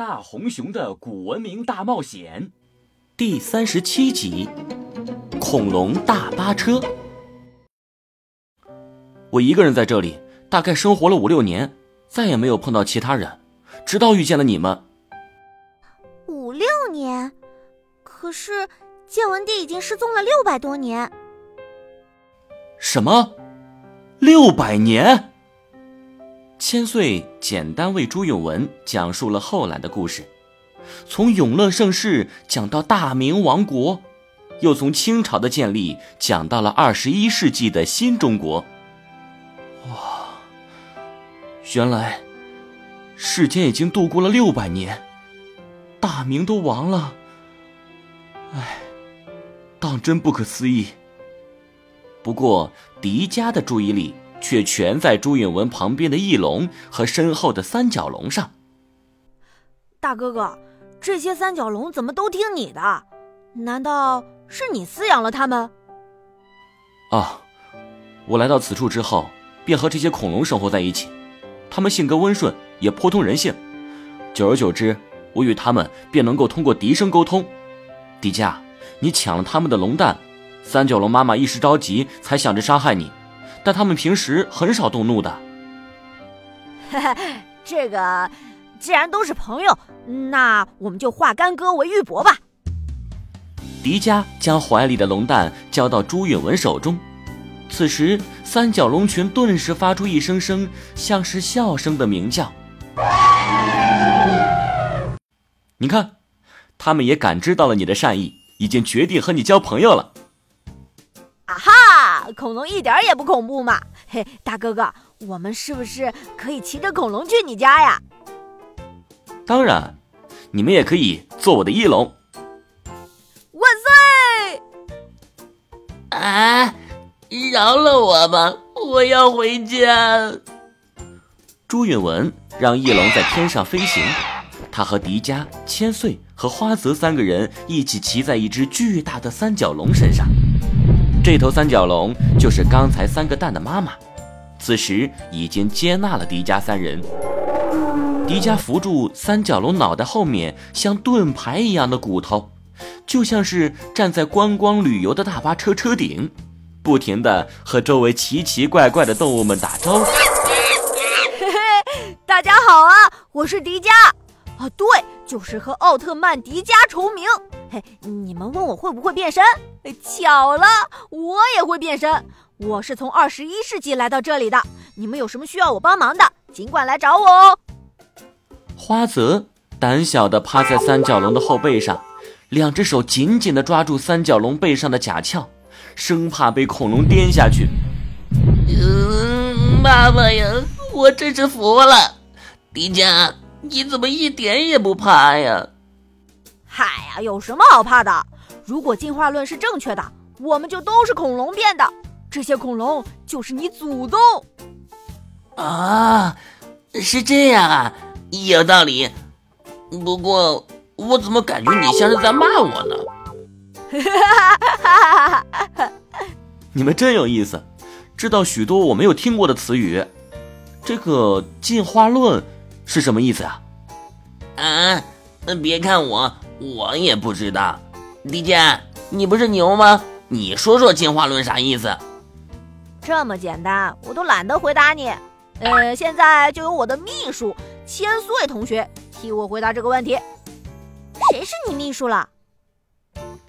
大红熊的古文明大冒险》第三十七集《恐龙大巴车》。我一个人在这里，大概生活了五六年，再也没有碰到其他人，直到遇见了你们。五六年，可是建文帝已经失踪了六百多年。什么？六百年？千岁简单为朱允文讲述了后来的故事，从永乐盛世讲到大明亡国，又从清朝的建立讲到了二十一世纪的新中国。哇！原来世间已经度过了六百年，大明都亡了。唉，当真不可思议。不过狄家的注意力。却全在朱允文旁边的翼龙和身后的三角龙上。大哥哥，这些三角龙怎么都听你的？难道是你饲养了它们？啊，我来到此处之后，便和这些恐龙生活在一起。它们性格温顺，也颇通人性。久而久之，我与它们便能够通过笛声沟通。迪迦，你抢了他们的龙蛋，三角龙妈妈一时着急，才想着杀害你。但他们平时很少动怒的。这个，既然都是朋友，那我们就化干戈为玉帛吧。迪迦将怀里的龙蛋交到朱允文手中，此时三角龙群顿时发出一声声像是笑声的鸣叫。你看，他们也感知到了你的善意，已经决定和你交朋友了。恐龙一点也不恐怖嘛！嘿，大哥哥，我们是不是可以骑着恐龙去你家呀？当然，你们也可以做我的翼龙。万岁！啊！饶了我吧，我要回家。朱允文让翼龙在天上飞行，他和迪迦、千岁和花泽三个人一起骑在一只巨大的三角龙身上。这头三角龙就是刚才三个蛋的妈妈，此时已经接纳了迪迦三人。迪迦扶住三角龙脑袋后面像盾牌一样的骨头，就像是站在观光旅游的大巴车车顶，不停的和周围奇奇怪怪的动物们打招呼。嘿嘿，大家好啊，我是迪迦。啊，对，就是和奥特曼迪迦重名。嘿，你们问我会不会变身？巧了，我也会变身。我是从二十一世纪来到这里的。你们有什么需要我帮忙的，尽管来找我哦。花泽胆小的趴在三角龙的后背上，两只手紧紧的抓住三角龙背上的甲壳，生怕被恐龙颠下去。嗯，妈妈呀，我真是服了，迪迦。你怎么一点也不怕呀？嗨呀，有什么好怕的？如果进化论是正确的，我们就都是恐龙变的。这些恐龙就是你祖宗。啊，是这样啊，有道理。不过我怎么感觉你像是在骂我呢？你们真有意思，知道许多我没有听过的词语。这个进化论。是什么意思啊？啊，别看我，我也不知道。迪迦，你不是牛吗？你说说进化论啥意思？这么简单，我都懒得回答你。呃，现在就由我的秘书千岁同学替我回答这个问题。谁是你秘书了？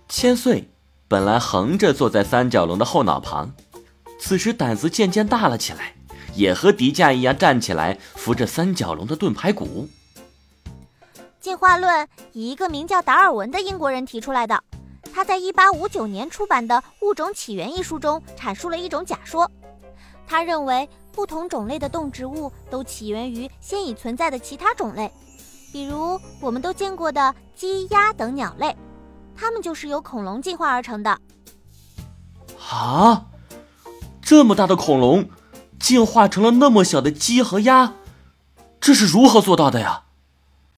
千岁本来横着坐在三角龙的后脑旁，此时胆子渐渐大了起来。也和迪迦一样站起来，扶着三角龙的盾牌骨。进化论以一个名叫达尔文的英国人提出来的。他在1859年出版的《物种起源》一书中阐述了一种假说。他认为不同种类的动植物都起源于先已存在的其他种类，比如我们都见过的鸡、鸭等鸟类，它们就是由恐龙进化而成的。啊，这么大的恐龙！进化成了那么小的鸡和鸭，这是如何做到的呀？